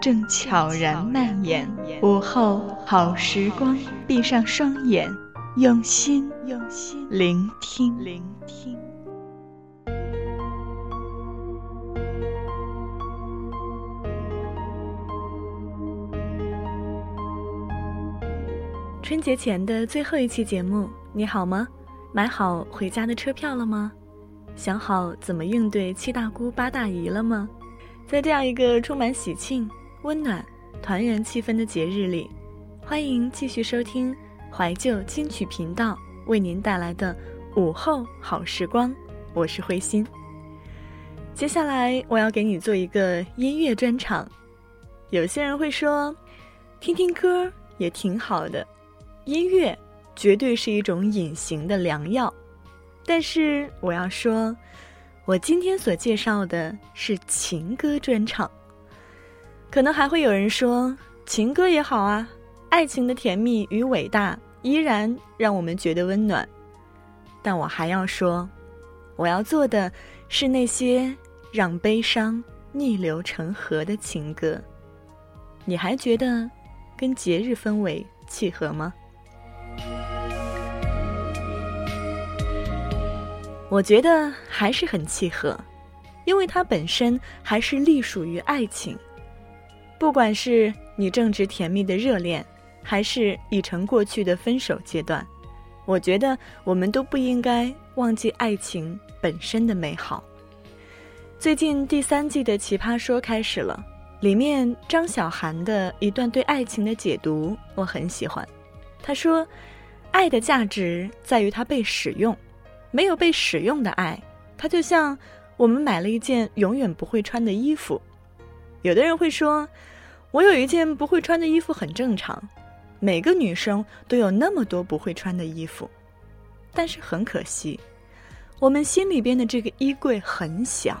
正悄然蔓延，午后好时光，闭上双眼，用心用心聆听聆听。春节前的最后一期节目，你好吗？买好回家的车票了吗？想好怎么应对七大姑八大姨了吗？在这样一个充满喜庆。温暖、团圆气氛的节日里，欢迎继续收听怀旧金曲频道为您带来的午后好时光。我是慧心。接下来我要给你做一个音乐专场。有些人会说，听听歌也挺好的，音乐绝对是一种隐形的良药。但是我要说，我今天所介绍的是情歌专场。可能还会有人说，情歌也好啊，爱情的甜蜜与伟大依然让我们觉得温暖。但我还要说，我要做的是那些让悲伤逆流成河的情歌。你还觉得跟节日氛围契合吗？我觉得还是很契合，因为它本身还是隶属于爱情。不管是你正值甜蜜的热恋，还是已成过去的分手阶段，我觉得我们都不应该忘记爱情本身的美好。最近第三季的《奇葩说》开始了，里面张小涵的一段对爱情的解读我很喜欢。他说：“爱的价值在于它被使用，没有被使用的爱，它就像我们买了一件永远不会穿的衣服。”有的人会说，我有一件不会穿的衣服很正常，每个女生都有那么多不会穿的衣服，但是很可惜，我们心里边的这个衣柜很小，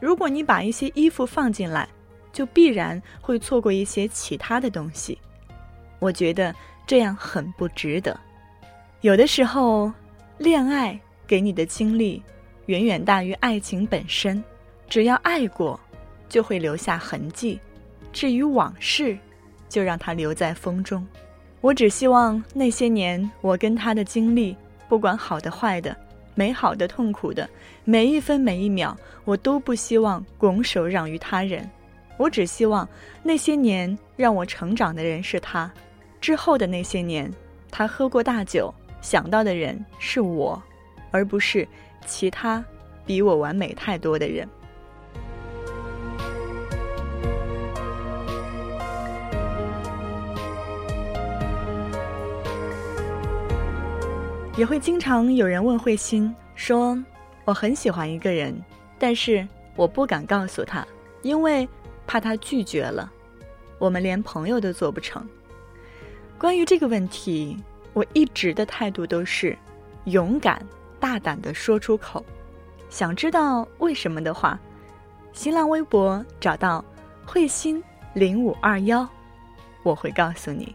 如果你把一些衣服放进来，就必然会错过一些其他的东西。我觉得这样很不值得。有的时候，恋爱给你的经历远远大于爱情本身，只要爱过。就会留下痕迹，至于往事，就让它留在风中。我只希望那些年我跟他的经历，不管好的坏的，美好的痛苦的，每一分每一秒，我都不希望拱手让于他人。我只希望那些年让我成长的人是他，之后的那些年，他喝过大酒，想到的人是我，而不是其他比我完美太多的人。也会经常有人问慧心说：“我很喜欢一个人，但是我不敢告诉他，因为怕他拒绝了，我们连朋友都做不成。”关于这个问题，我一直的态度都是勇敢大胆的说出口。想知道为什么的话，新浪微博找到慧心零五二幺，我会告诉你。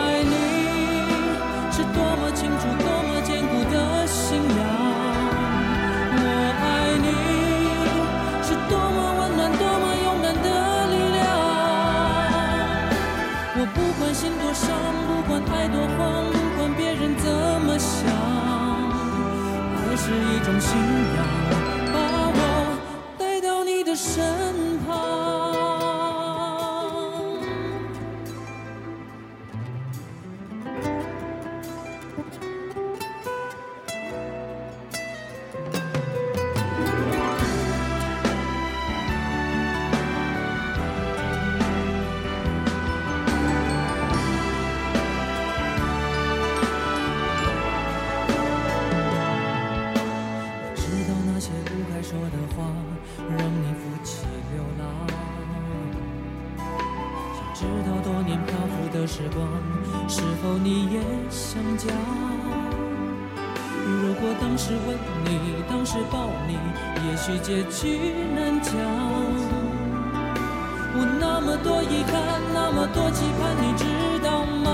我期盼，你知道吗？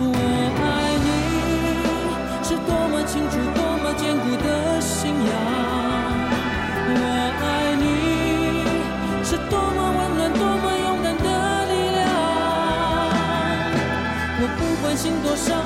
我爱你，是多么清楚，多么坚固的信仰。我爱你，是多么温暖，多么勇敢的力量。我不管心多伤，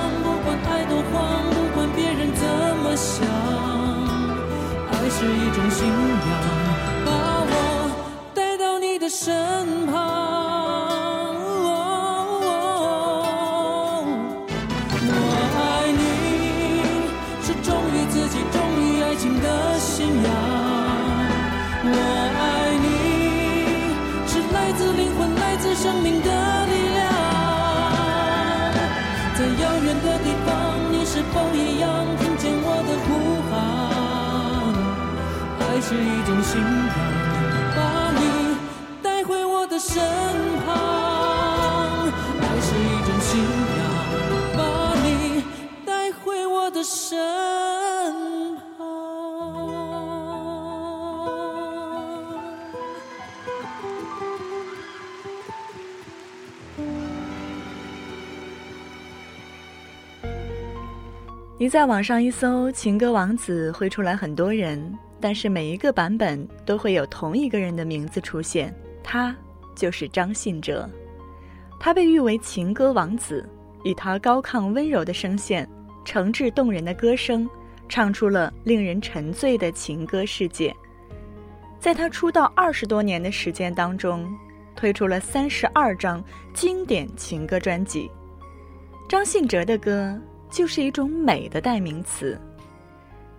是一种信仰，把你带回我的身旁。爱是一种信仰，把你带回我的身旁。你在网上一搜“情歌王子”，会出来很多人，但是每一个版本都会有同一个人的名字出现，他就是张信哲。他被誉为情歌王子，以他高亢温柔的声线、诚挚动人的歌声，唱出了令人沉醉的情歌世界。在他出道二十多年的时间当中，推出了三十二张经典情歌专辑。张信哲的歌。就是一种美的代名词。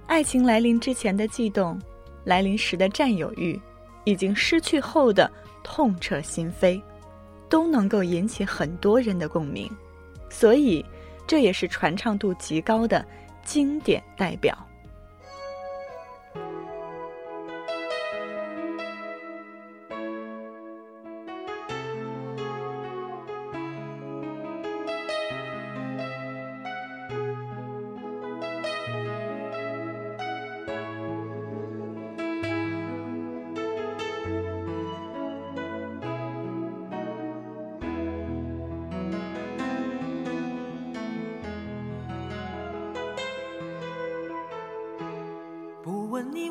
爱情来临之前的悸动，来临时的占有欲，已经失去后的痛彻心扉，都能够引起很多人的共鸣。所以，这也是传唱度极高的经典代表。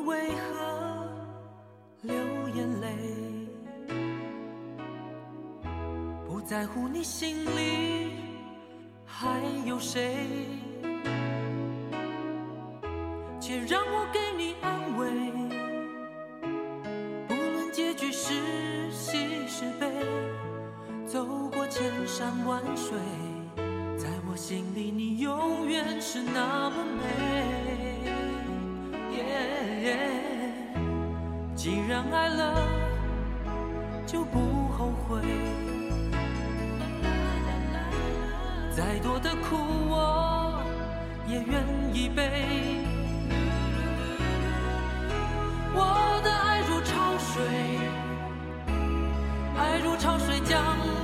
为何流眼泪，不在乎你心里还有谁，爱了就不后悔再多的苦我也愿意背我的爱如潮水爱如潮水将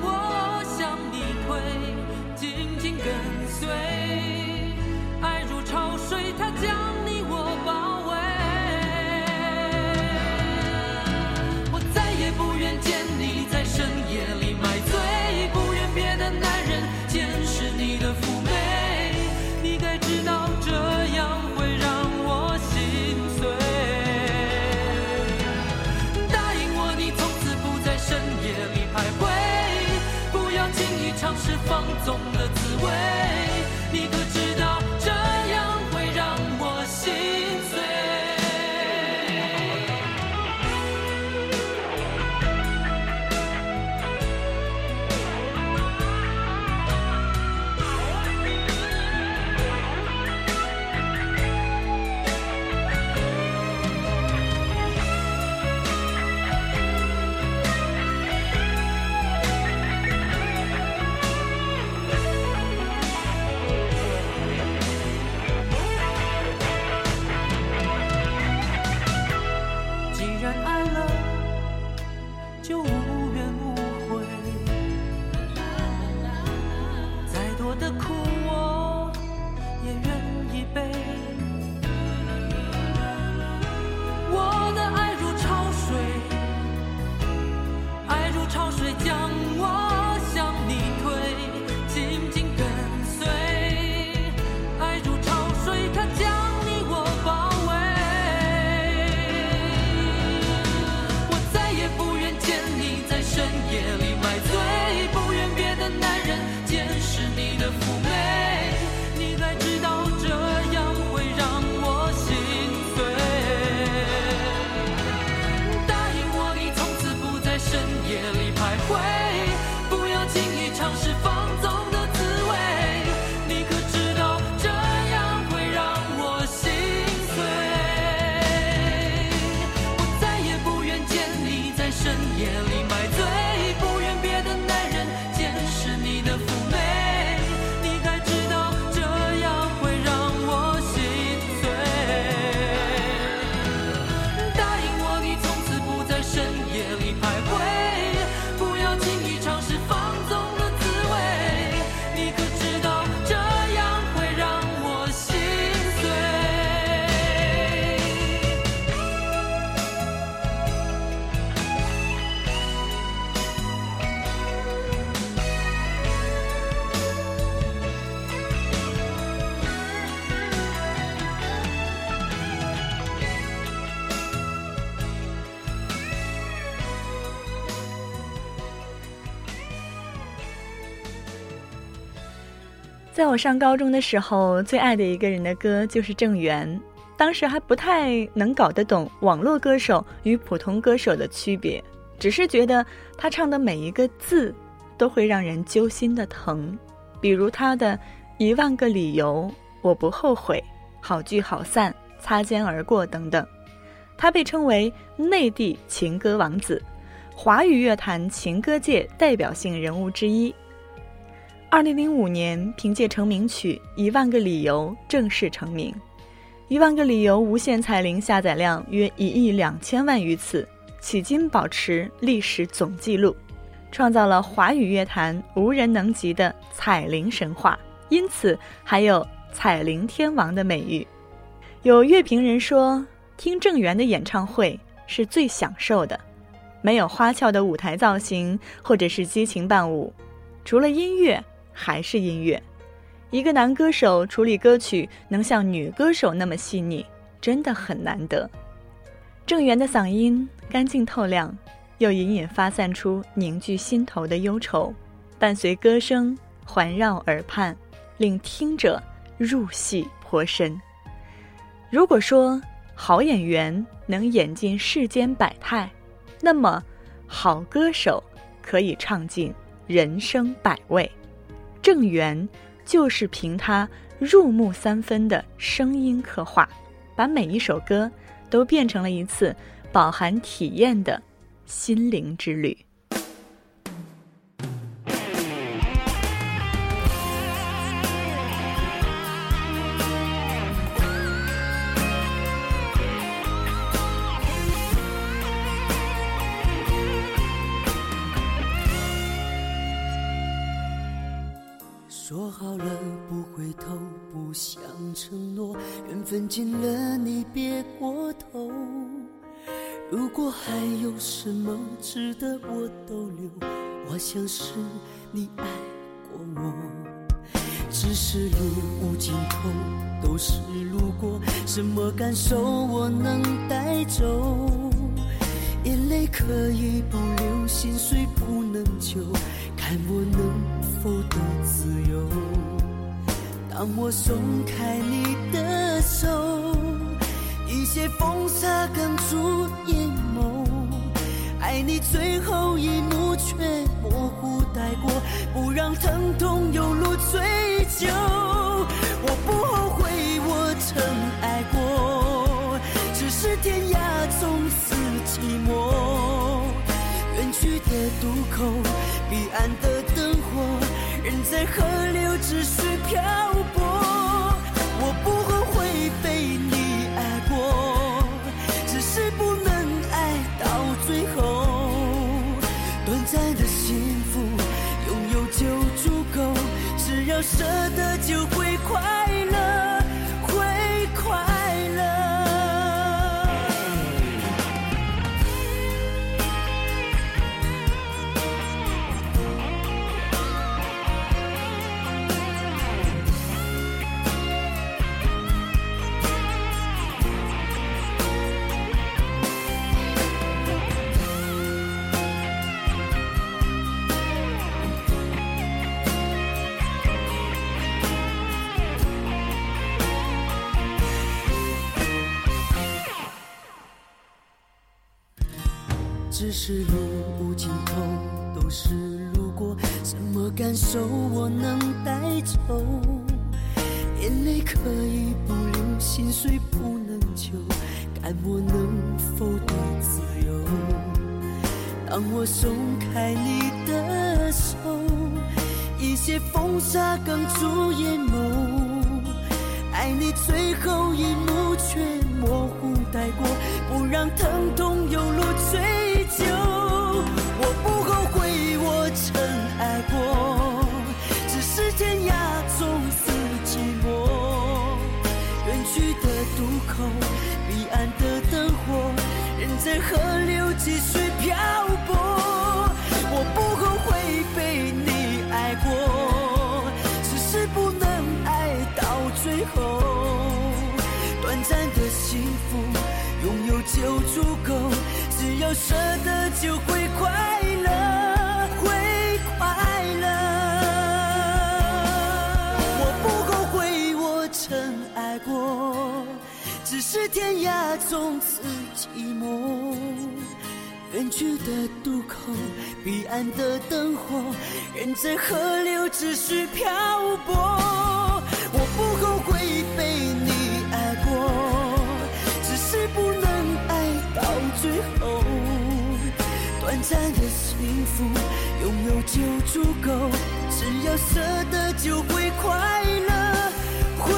在我上高中的时候，最爱的一个人的歌就是郑源。当时还不太能搞得懂网络歌手与普通歌手的区别，只是觉得他唱的每一个字都会让人揪心的疼。比如他的《一万个理由》，我不后悔，好聚好散，擦肩而过等等。他被称为内地情歌王子，华语乐坛情歌界代表性人物之一。二零零五年，凭借成名曲《一万个理由》正式成名，《一万个理由》无限彩铃下载量约一亿两千万余次，迄今保持历史总纪录，创造了华语乐坛无人能及的彩铃神话，因此还有“彩铃天王”的美誉。有乐评人说，听郑源的演唱会是最享受的，没有花俏的舞台造型或者是激情伴舞，除了音乐。还是音乐，一个男歌手处理歌曲能像女歌手那么细腻，真的很难得。郑源的嗓音干净透亮，又隐隐发散出凝聚心头的忧愁，伴随歌声环绕耳畔，令听者入戏颇深。如果说好演员能演尽世间百态，那么好歌手可以唱尽人生百味。郑源就是凭他入木三分的声音刻画，把每一首歌都变成了一次饱含体验的心灵之旅。分尽了你别过头。如果还有什么值得我逗留，我想是你爱过我。只是路无尽头，都是路过，什么感受我能带走？眼泪可以不流，心碎不能救，看我能否得自由。当我松开你的手，一些风沙哽住眼眸，爱你最后一幕却模糊带过，不让疼痛有路追究。我不后悔我曾爱过，只是天涯总是寂寞。远去的渡口，彼岸的灯火，人在河流只需漂舍得就会快只是路无尽头，都是路过，什么感受我能带走？眼泪可以不流，心碎不能救，看我能否得自由。当我松开你的手，一些风沙哽住眼眸。爱你最后一幕却模糊带过，不让疼痛有路追就。我不后悔我曾爱过，只是天涯从此寂寞。远去的渡口，彼岸的灯火，人在河流继续漂泊。舍得就会快乐，会快乐。我不后悔我曾爱过，只是天涯从此寂寞。远去的渡口，彼岸的灯火，人在河流只需漂泊。我不后悔被你爱过，只是不能爱到最后。短暂的幸福，拥有就足够，只要舍得就会快乐，会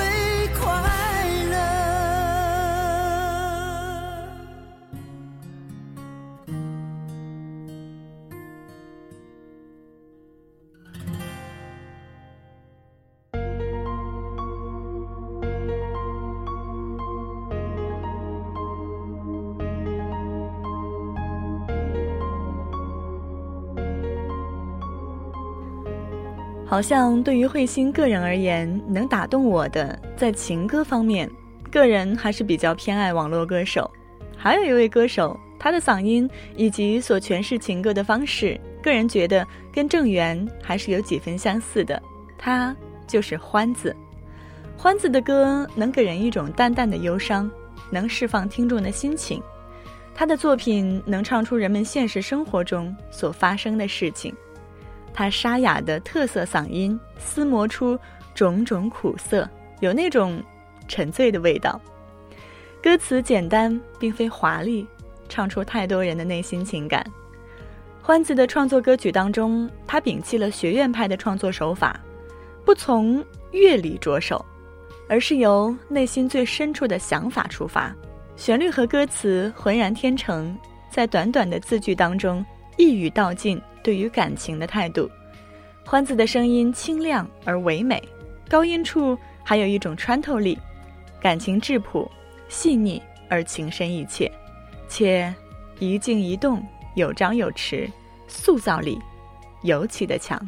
好像对于慧心个人而言，能打动我的，在情歌方面，个人还是比较偏爱网络歌手。还有一位歌手，他的嗓音以及所诠释情歌的方式，个人觉得跟郑源还是有几分相似的。他就是欢子。欢子的歌能给人一种淡淡的忧伤，能释放听众的心情。他的作品能唱出人们现实生活中所发生的事情。他沙哑的特色嗓音撕磨出种种苦涩，有那种沉醉的味道。歌词简单，并非华丽，唱出太多人的内心情感。欢子的创作歌曲当中，他摒弃了学院派的创作手法，不从乐理着手，而是由内心最深处的想法出发，旋律和歌词浑然天成，在短短的字句当中一语道尽。对于感情的态度，欢子的声音清亮而唯美，高音处还有一种穿透力，感情质朴、细腻而情深意切，且一静一动，有张有弛，塑造力尤其的强。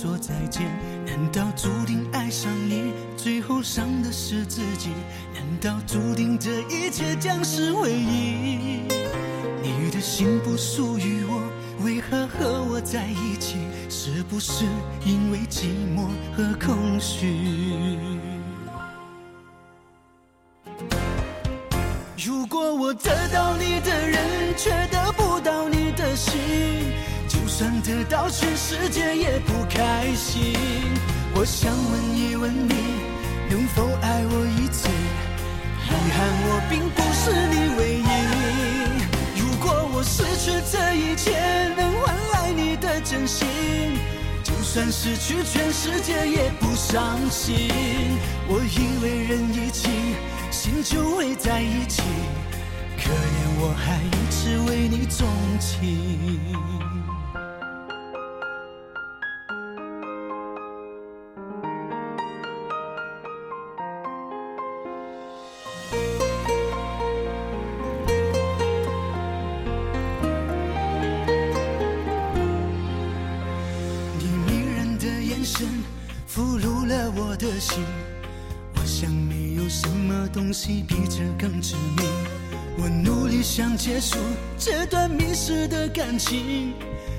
说再见。难道注定爱上你，最后伤的是自己？难道注定这一切将是回忆？你的心不属于我，为何和我在一起？是不是因为寂寞和空虚？如果我得到你的人，却得。算得到全世界也不开心。我想问一问你，能否爱我一次？遗憾我并不是你唯一。如果我失去这一切，能换来你的真心，就算失去全世界也不伤心。我以为人一起，心就会在一起。可怜我还一直为你钟情。心，我想没有什么东西比这更致命。我努力想结束这段迷失的感情，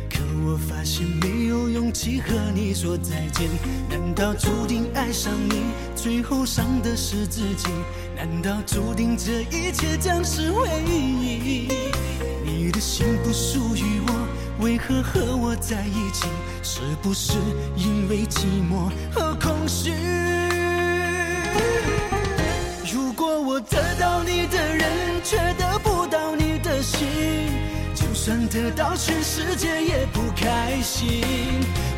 可我发现没有勇气和你说再见。难道注定爱上你，最后伤的是自己？难道注定这一切将是回忆？你的心不属于我，为何和我在一起？是不是因为寂寞和空虚？却得不到你的心，就算得到全世界也不开心。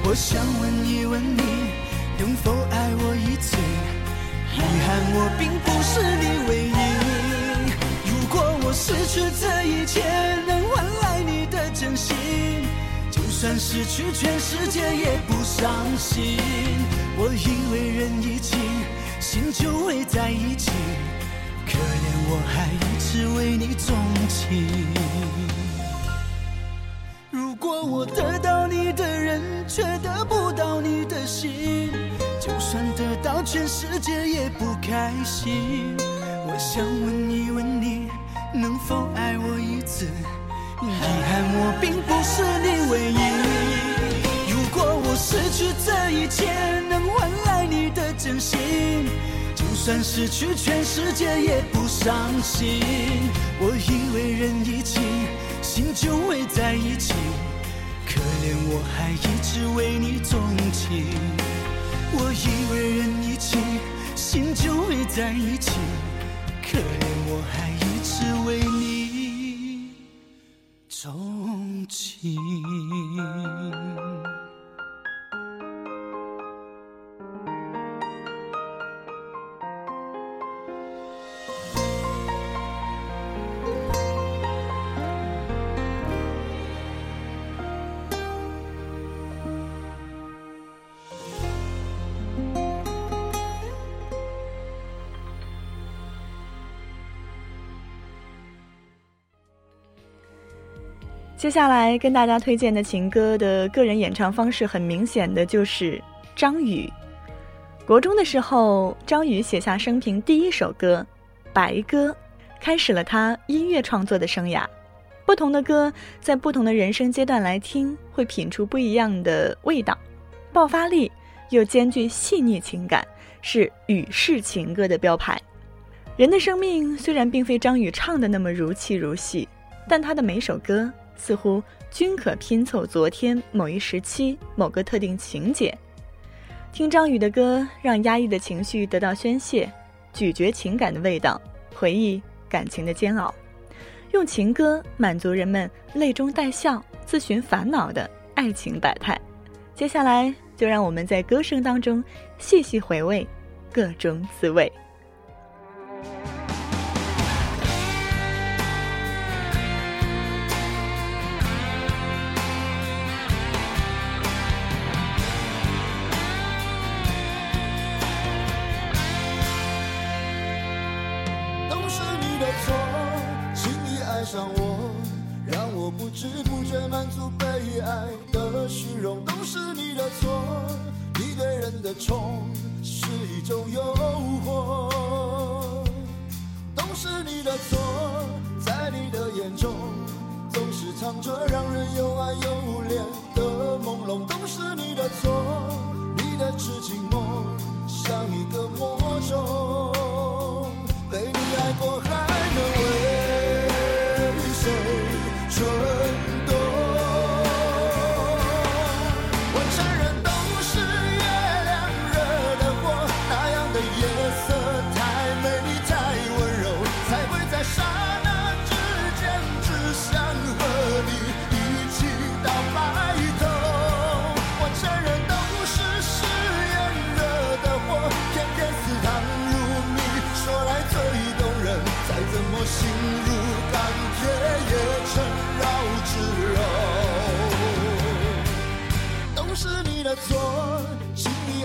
我想问一问你，能否爱我一次？遗憾我并不是你唯一。如果我失去这一切，能换来你的真心，就算失去全世界也不伤心。我以为人一起，心就会在一起。可怜我还一直为你钟情。如果我得到你的人，却得不到你的心，就算得到全世界也不开心。我想问一问你，能否爱我一次？遗憾我并不是你唯一。如果我失去这一切，能换来你的真心。就算失去全世界也不伤心。我以为人一起，心就会在一起。可怜我还一直为你钟情。我以为人一起，心就会在一起。可怜我还一直为你钟情。接下来跟大家推荐的情歌的个人演唱方式，很明显的就是张宇。国中的时候，张宇写下生平第一首歌《白鸽》，开始了他音乐创作的生涯。不同的歌，在不同的人生阶段来听，会品出不一样的味道。爆发力又兼具细腻情感，是宇式情歌的标牌。人的生命虽然并非张宇唱的那么如泣如戏，但他的每首歌。似乎均可拼凑昨天某一时期某个特定情节。听张宇的歌，让压抑的情绪得到宣泄，咀嚼情感的味道，回忆感情的煎熬，用情歌满足人们泪中带笑、自寻烦恼的爱情百态。接下来，就让我们在歌声当中细细回味各种滋味。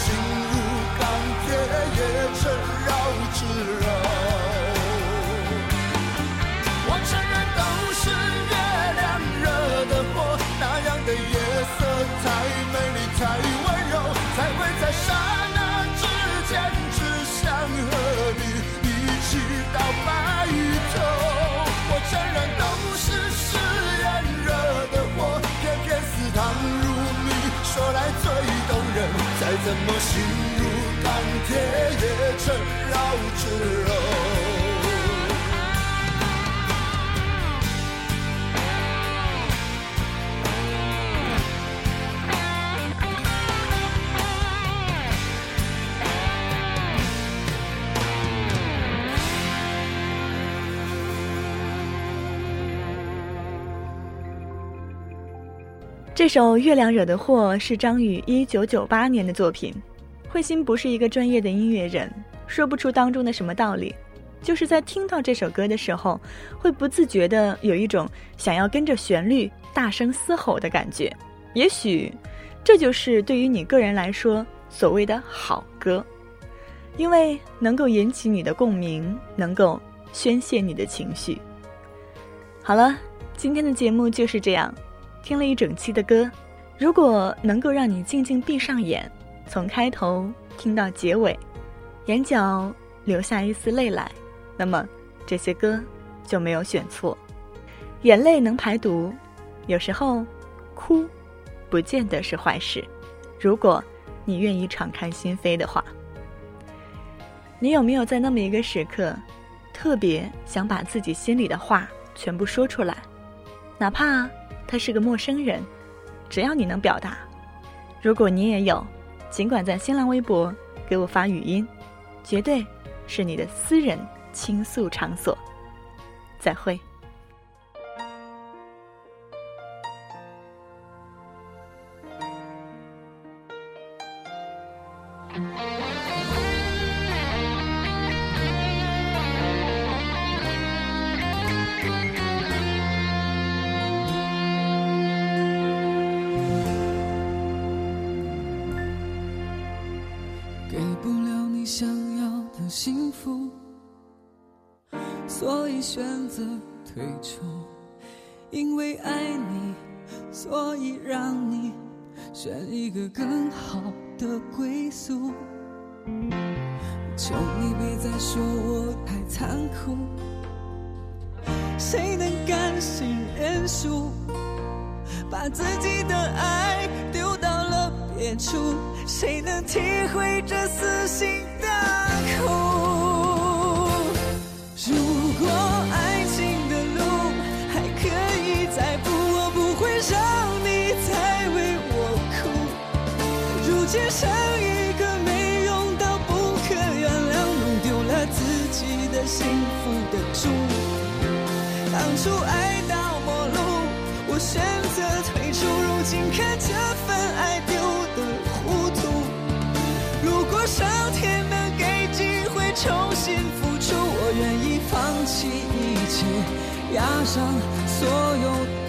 sing. 怎么心如钢铁，也成绕指柔。这首《月亮惹的祸》是张宇一九九八年的作品。慧心不是一个专业的音乐人，说不出当中的什么道理，就是在听到这首歌的时候，会不自觉的有一种想要跟着旋律大声嘶吼的感觉。也许，这就是对于你个人来说所谓的好歌，因为能够引起你的共鸣，能够宣泄你的情绪。好了。今天的节目就是这样，听了一整期的歌，如果能够让你静静闭上眼，从开头听到结尾，眼角流下一丝泪来，那么这些歌就没有选错。眼泪能排毒，有时候哭不见得是坏事。如果你愿意敞开心扉的话，你有没有在那么一个时刻，特别想把自己心里的话全部说出来？哪怕他是个陌生人，只要你能表达。如果你也有，尽管在新浪微博给我发语音，绝对是你的私人倾诉场所。再会。选择退出。因为爱你，所以让你选一个更好的归宿。求你别再说我太残酷，谁能甘心认输，把自己的爱丢到了别处？谁能体会这撕心的苦？如果爱情的路还可以再步，我不会让你再为我哭。如今剩一个没用到不可原谅，弄丢了自己的幸福的主。当初爱到末路，我选择退出，如今看这份爱压，上所有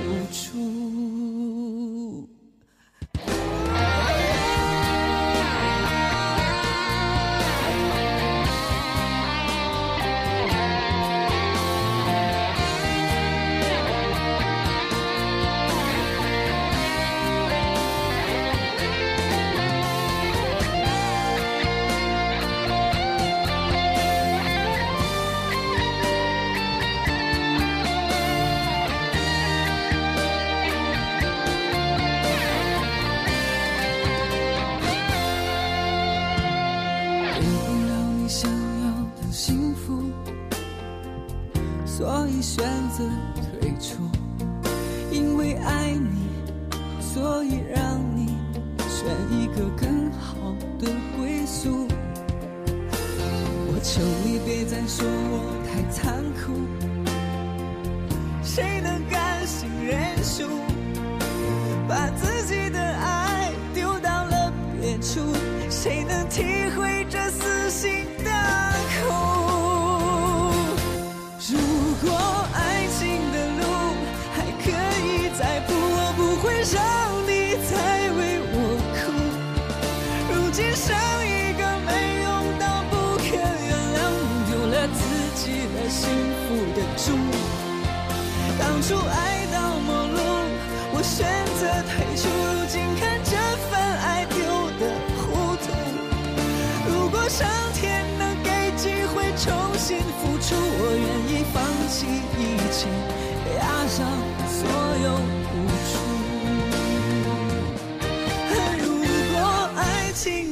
爱你，所以让你选一个更好的归宿。我求你别再说我太残酷，谁能甘心认输？把自己的爱丢到了别处，谁能体会这撕心当初爱到末路，我选择退出，如今看这份爱丢得糊涂。如果上天能给机会重新付出，我愿意放弃一切，押上所有付出。如果爱情